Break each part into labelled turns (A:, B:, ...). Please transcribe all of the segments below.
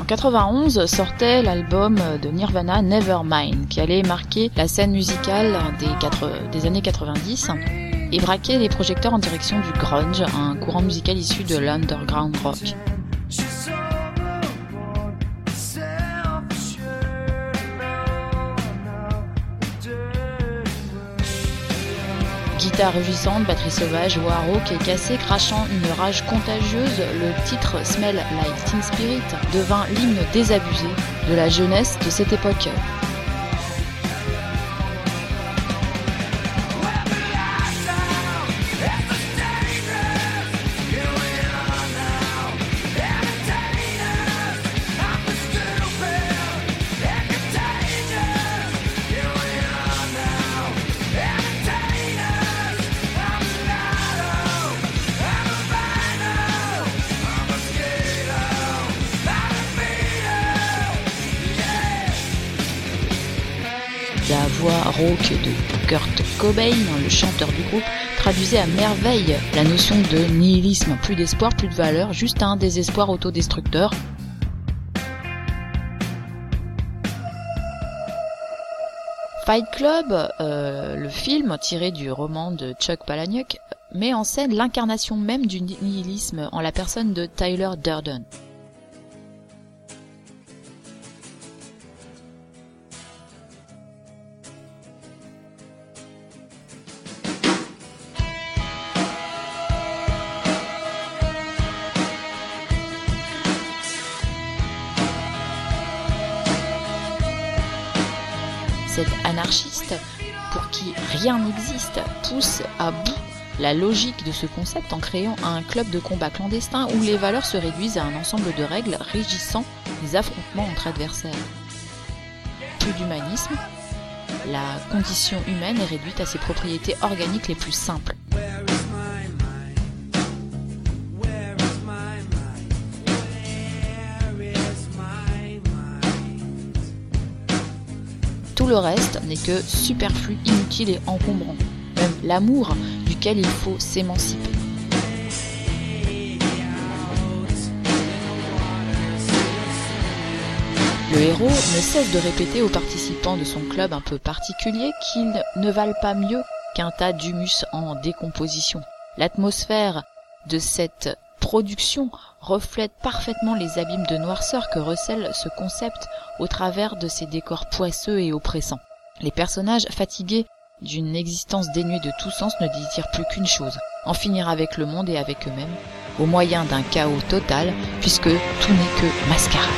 A: En 91 sortait l'album de Nirvana Nevermind qui allait marquer la scène musicale des, quatre- des années 90 et braquer les projecteurs en direction du grunge, un courant musical issu de l'underground rock. Guitare rugissante, batterie sauvage, voix rauque et cassée, crachant une rage contagieuse, le titre Smell Like Teen Spirit devint l'hymne désabusé de la jeunesse de cette époque. De Kurt Cobain, le chanteur du groupe, traduisait à merveille la notion de nihilisme, plus d'espoir, plus de valeur, juste un désespoir autodestructeur. Fight Club, euh, le film tiré du roman de Chuck Palahniuk, met en scène l'incarnation même du nihilisme en la personne de Tyler Durden. Rien n'existe, pousse à bout la logique de ce concept en créant un club de combat clandestin où les valeurs se réduisent à un ensemble de règles régissant les affrontements entre adversaires. Plus d'humanisme, la condition humaine est réduite à ses propriétés organiques les plus simples. Tout le reste n'est que superflu, inutile et encombrant. Même l'amour duquel il faut s'émanciper. Le héros ne cesse de répéter aux participants de son club un peu particulier qu'ils ne valent pas mieux qu'un tas d'humus en décomposition. L'atmosphère de cette production reflète parfaitement les abîmes de noirceur que recèle ce concept au travers de ses décors poisseux et oppressants. Les personnages fatigués d'une existence dénuée de tout sens ne désirent plus qu'une chose, en finir avec le monde et avec eux-mêmes, au moyen d'un chaos total, puisque tout n'est que mascarade.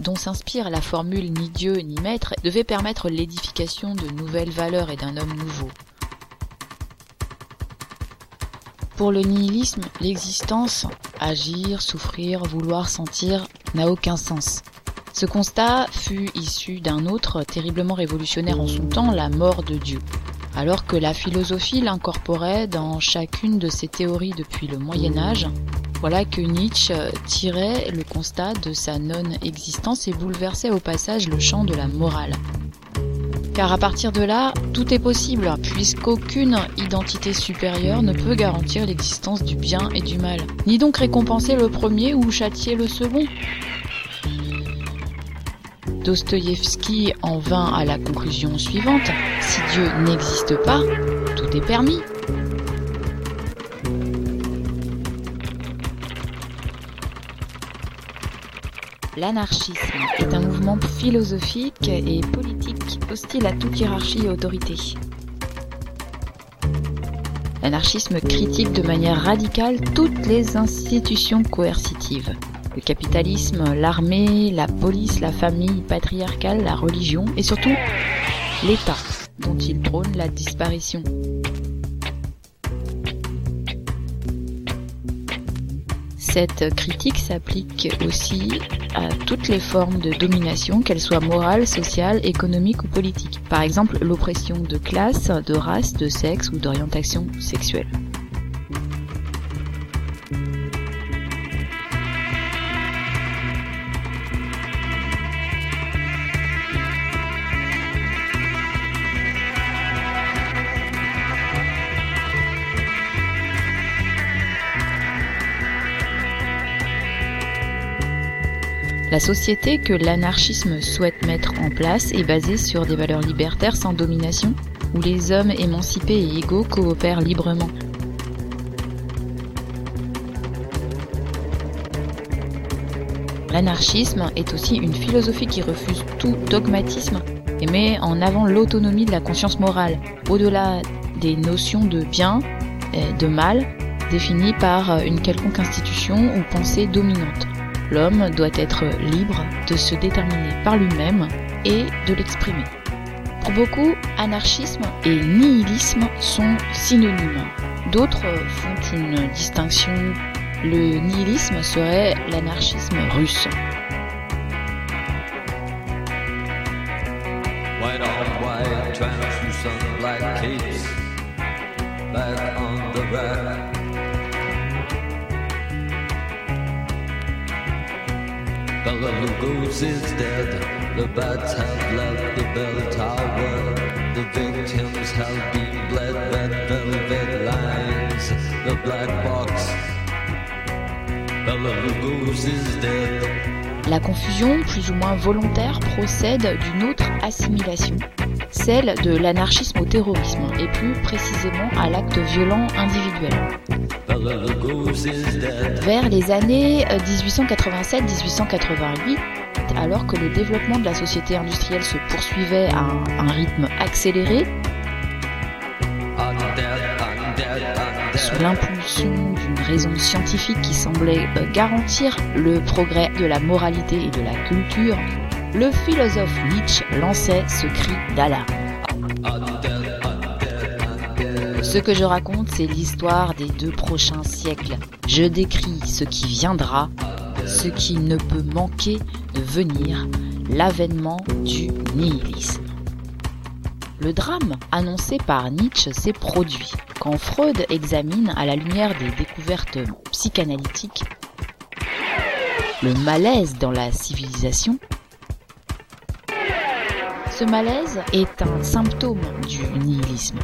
B: Dont
A: s'inspire la formule ni Dieu ni maître devait permettre l'édification de nouvelles valeurs et d'un homme nouveau. Pour le nihilisme, l'existence, agir, souffrir, vouloir, sentir, n'a aucun sens. Ce constat fut issu d'un autre terriblement révolutionnaire en son temps, la mort de Dieu. Alors que la philosophie l'incorporait dans chacune de ses théories depuis le Moyen Âge, voilà que Nietzsche tirait le constat de sa non-existence et bouleversait au passage le champ de la morale. Car à partir de là, tout est possible, puisqu'aucune identité supérieure ne peut garantir l'existence du bien et du mal, ni donc récompenser le premier ou châtier le second. Dostoïevski en vint à la conclusion suivante, si Dieu n'existe pas, tout est permis. L'anarchisme est un mouvement philosophique et politique hostile à toute hiérarchie et autorité. L'anarchisme critique de manière radicale toutes les institutions coercitives. Le capitalisme, l'armée, la police, la famille patriarcale, la religion et surtout l'État dont il prône la disparition. Cette critique s'applique aussi à toutes les formes de domination, qu'elles soient morales, sociales, économiques ou politiques. Par exemple, l'oppression de classe, de race, de sexe ou d'orientation sexuelle. La société que l'anarchisme souhaite mettre en place est basée sur des valeurs libertaires sans domination, où les hommes émancipés et égaux coopèrent librement. L'anarchisme est aussi une philosophie qui refuse tout dogmatisme et met en avant l'autonomie de la conscience morale, au-delà des notions de bien et de mal définies par une quelconque institution ou pensée dominante. L'homme doit être libre de se déterminer par lui-même et de l'exprimer. Pour beaucoup, anarchisme et nihilisme sont synonymes. D'autres font une distinction. Le nihilisme serait l'anarchisme russe.
C: Bella Lugos is dead? The bats have left the bell tower. The victims have been bled. Red velvet lines. The black box. Bella Lugos is dead?
A: La confusion, plus ou moins volontaire, procède d'une autre assimilation, celle de l'anarchisme au terrorisme, et plus précisément à l'acte violent individuel. Vers les années euh, 1887-1888, alors que le développement de la société industrielle se poursuivait à un, un rythme accéléré, sous l'impulsion d'une raison scientifique qui semblait euh, garantir le progrès de la moralité et de la culture, le philosophe Nietzsche lançait ce cri d'alarme. Ce que je raconte, c'est l'histoire des deux prochains siècles. Je décris ce qui viendra, ce qui ne peut manquer de venir, l'avènement du nihilisme. Le drame annoncé par Nietzsche s'est produit quand Freud examine à la lumière des découvertes psychanalytiques le malaise dans la civilisation. Ce malaise est un symptôme du nihilisme.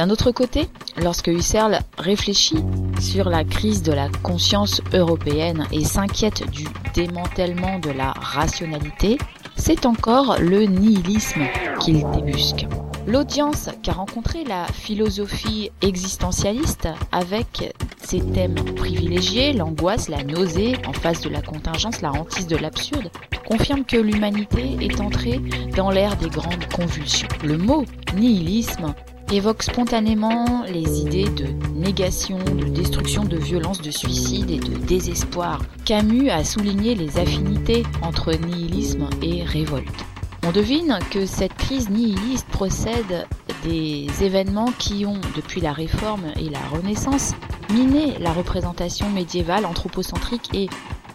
A: D'un autre côté, lorsque Husserl réfléchit sur la crise de la conscience européenne et s'inquiète du démantèlement de la rationalité, c'est encore le nihilisme qu'il débusque. L'audience qu'a rencontré la philosophie existentialiste avec ses thèmes privilégiés, l'angoisse, la nausée, en face de la contingence, la hantise de l'absurde, confirme que l'humanité est entrée dans l'ère des grandes convulsions. Le mot nihilisme évoque spontanément les idées de négation, de destruction, de violence, de suicide et de désespoir. Camus a souligné les affinités entre nihilisme et révolte. On devine que cette crise nihiliste procède des événements qui ont, depuis la Réforme et la Renaissance, miné la représentation médiévale, anthropocentrique et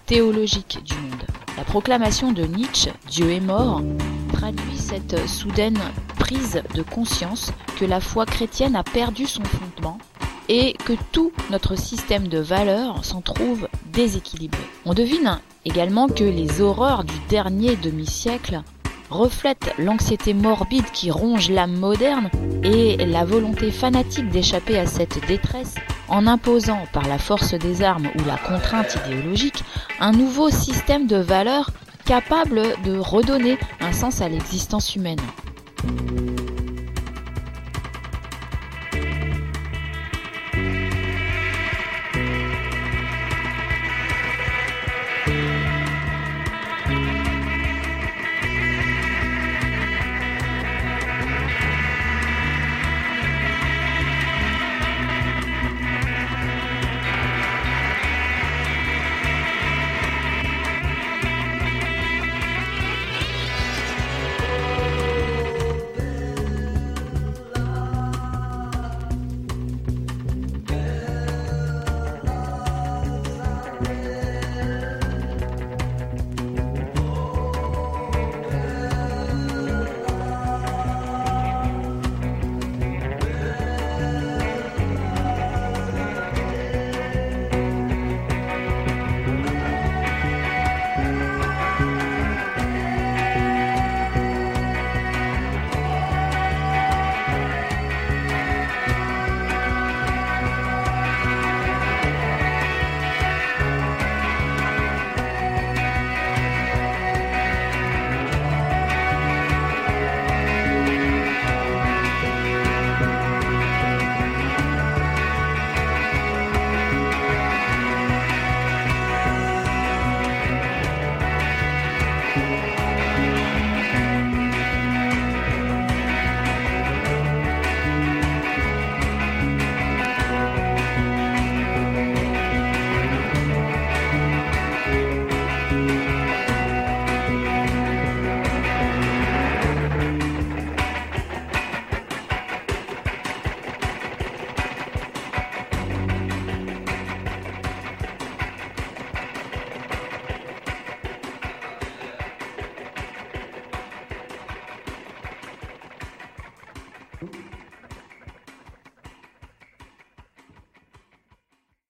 A: théologique du monde. La proclamation de Nietzsche, Dieu est mort, traduit cette soudaine prise de conscience que la foi chrétienne a perdu son fondement et que tout notre système de valeurs s'en trouve déséquilibré. On devine également que les horreurs du dernier demi-siècle reflètent l'anxiété morbide qui ronge l'âme moderne et la volonté fanatique d'échapper à cette détresse en imposant par la force des armes ou la contrainte idéologique un nouveau système de valeurs capable de redonner un sens à l'existence humaine. Thank you.